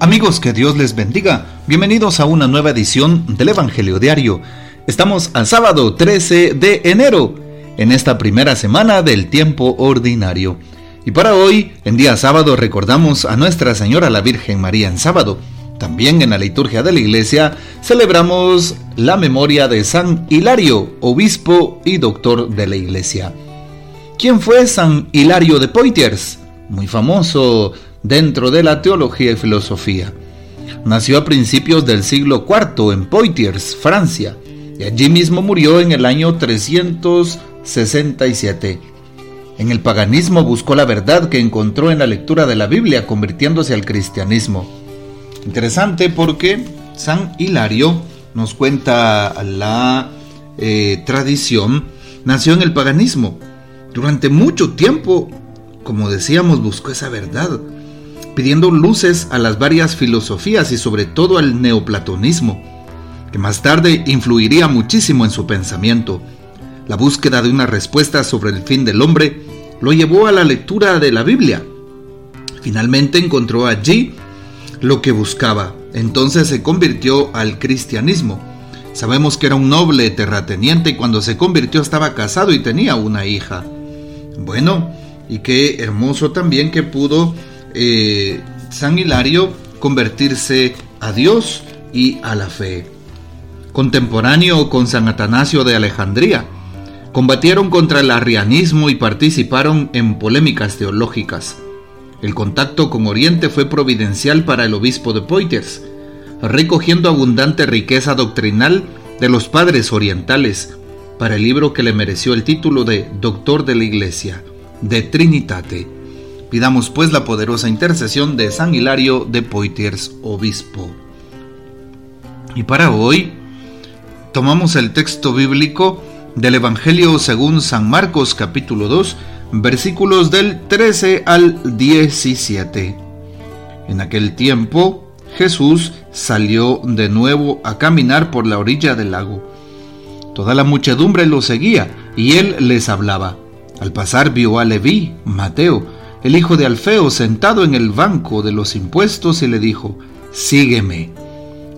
Amigos, que Dios les bendiga. Bienvenidos a una nueva edición del Evangelio Diario. Estamos al sábado 13 de enero, en esta primera semana del tiempo ordinario. Y para hoy, en día sábado, recordamos a Nuestra Señora la Virgen María en sábado. También en la liturgia de la iglesia celebramos la memoria de San Hilario, obispo y doctor de la iglesia. ¿Quién fue San Hilario de Poitiers? Muy famoso dentro de la teología y filosofía. Nació a principios del siglo IV en Poitiers, Francia, y allí mismo murió en el año 367. En el paganismo buscó la verdad que encontró en la lectura de la Biblia, convirtiéndose al cristianismo. Interesante porque San Hilario, nos cuenta la eh, tradición, nació en el paganismo. Durante mucho tiempo, como decíamos, buscó esa verdad pidiendo luces a las varias filosofías y sobre todo al neoplatonismo, que más tarde influiría muchísimo en su pensamiento. La búsqueda de una respuesta sobre el fin del hombre lo llevó a la lectura de la Biblia. Finalmente encontró allí lo que buscaba, entonces se convirtió al cristianismo. Sabemos que era un noble terrateniente y cuando se convirtió estaba casado y tenía una hija. Bueno, y qué hermoso también que pudo eh, San Hilario convertirse a Dios y a la fe. Contemporáneo con San Atanasio de Alejandría, combatieron contra el arrianismo y participaron en polémicas teológicas. El contacto con Oriente fue providencial para el obispo de Poitiers, recogiendo abundante riqueza doctrinal de los padres orientales para el libro que le mereció el título de Doctor de la Iglesia, de Trinitate Pidamos pues la poderosa intercesión de San Hilario de Poitiers, obispo. Y para hoy tomamos el texto bíblico del Evangelio según San Marcos capítulo 2, versículos del 13 al 17. En aquel tiempo Jesús salió de nuevo a caminar por la orilla del lago. Toda la muchedumbre lo seguía y él les hablaba. Al pasar vio a Leví, Mateo, el hijo de Alfeo sentado en el banco de los impuestos y le dijo, Sígueme.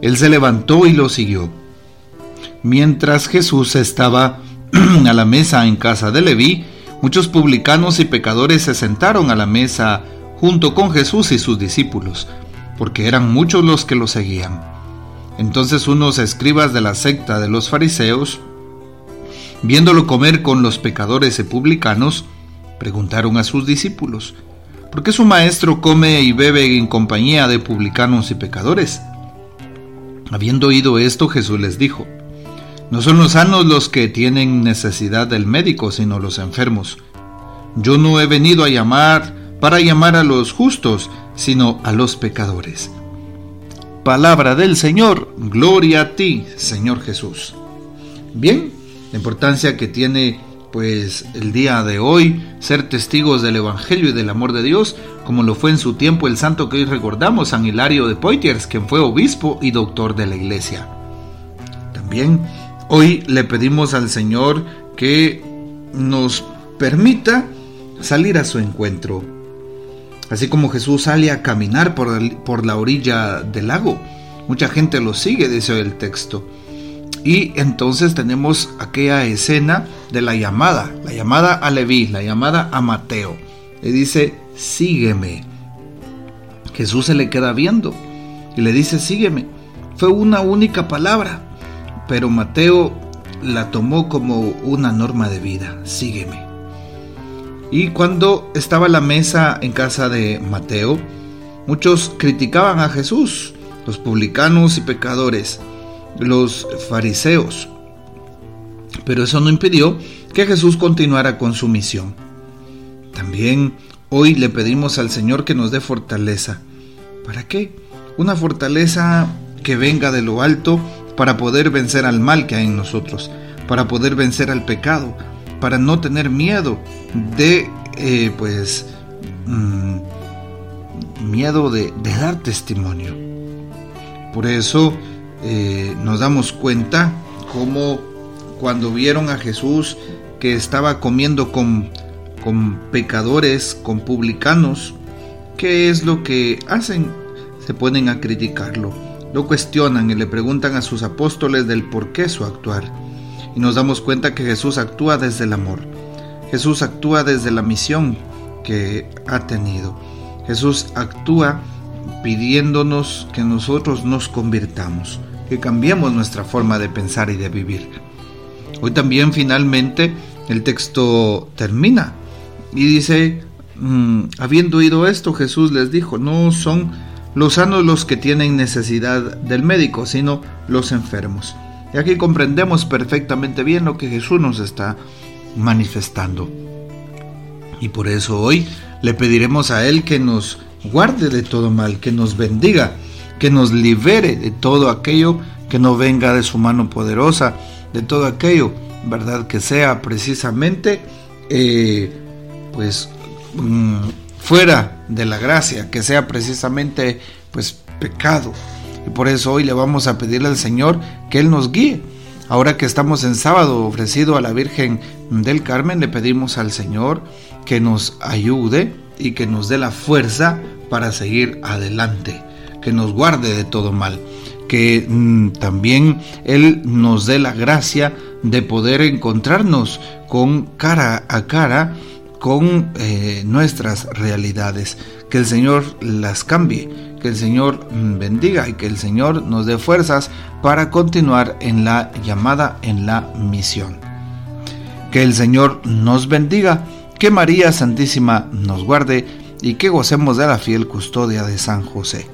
Él se levantó y lo siguió. Mientras Jesús estaba a la mesa en casa de Leví, muchos publicanos y pecadores se sentaron a la mesa junto con Jesús y sus discípulos, porque eran muchos los que lo seguían. Entonces unos escribas de la secta de los fariseos, viéndolo comer con los pecadores y publicanos, Preguntaron a sus discípulos, ¿por qué su maestro come y bebe en compañía de publicanos y pecadores? Habiendo oído esto, Jesús les dijo, No son los sanos los que tienen necesidad del médico, sino los enfermos. Yo no he venido a llamar para llamar a los justos, sino a los pecadores. Palabra del Señor, gloria a ti, Señor Jesús. Bien, la importancia que tiene pues el día de hoy ser testigos del Evangelio y del amor de Dios, como lo fue en su tiempo el santo que hoy recordamos, San Hilario de Poitiers, quien fue obispo y doctor de la iglesia. También hoy le pedimos al Señor que nos permita salir a su encuentro. Así como Jesús sale a caminar por, por la orilla del lago, mucha gente lo sigue, dice el texto. Y entonces tenemos aquella escena de la llamada, la llamada a Leví, la llamada a Mateo. Le dice, sígueme. Jesús se le queda viendo y le dice, sígueme. Fue una única palabra, pero Mateo la tomó como una norma de vida, sígueme. Y cuando estaba la mesa en casa de Mateo, muchos criticaban a Jesús, los publicanos y pecadores los fariseos. Pero eso no impidió que Jesús continuara con su misión. También hoy le pedimos al Señor que nos dé fortaleza. ¿Para qué? Una fortaleza que venga de lo alto para poder vencer al mal que hay en nosotros, para poder vencer al pecado, para no tener miedo de, eh, pues, mm, miedo de, de dar testimonio. Por eso eh, nos damos cuenta cómo cuando vieron a Jesús que estaba comiendo con, con pecadores, con publicanos, ¿qué es lo que hacen? se ponen a criticarlo, lo cuestionan y le preguntan a sus apóstoles del por qué su actuar. Y nos damos cuenta que Jesús actúa desde el amor. Jesús actúa desde la misión que ha tenido. Jesús actúa pidiéndonos que nosotros nos convirtamos, que cambiemos nuestra forma de pensar y de vivir. Hoy también finalmente el texto termina y dice, mm, habiendo oído esto, Jesús les dijo, no son los sanos los que tienen necesidad del médico, sino los enfermos. Y aquí comprendemos perfectamente bien lo que Jesús nos está manifestando. Y por eso hoy le pediremos a Él que nos guarde de todo mal, que nos bendiga, que nos libere de todo aquello que no venga de su mano poderosa, de todo aquello, ¿verdad? Que sea precisamente, eh, pues, mm, fuera de la gracia, que sea precisamente, pues, pecado. Y por eso hoy le vamos a pedirle al Señor que Él nos guíe. Ahora que estamos en sábado ofrecido a la Virgen del Carmen, le pedimos al Señor que nos ayude y que nos dé la fuerza para seguir adelante, que nos guarde de todo mal, que mm, también Él nos dé la gracia de poder encontrarnos con cara a cara con eh, nuestras realidades, que el Señor las cambie, que el Señor mm, bendiga y que el Señor nos dé fuerzas para continuar en la llamada, en la misión. Que el Señor nos bendiga, que María Santísima nos guarde y que gocemos de la fiel custodia de San José.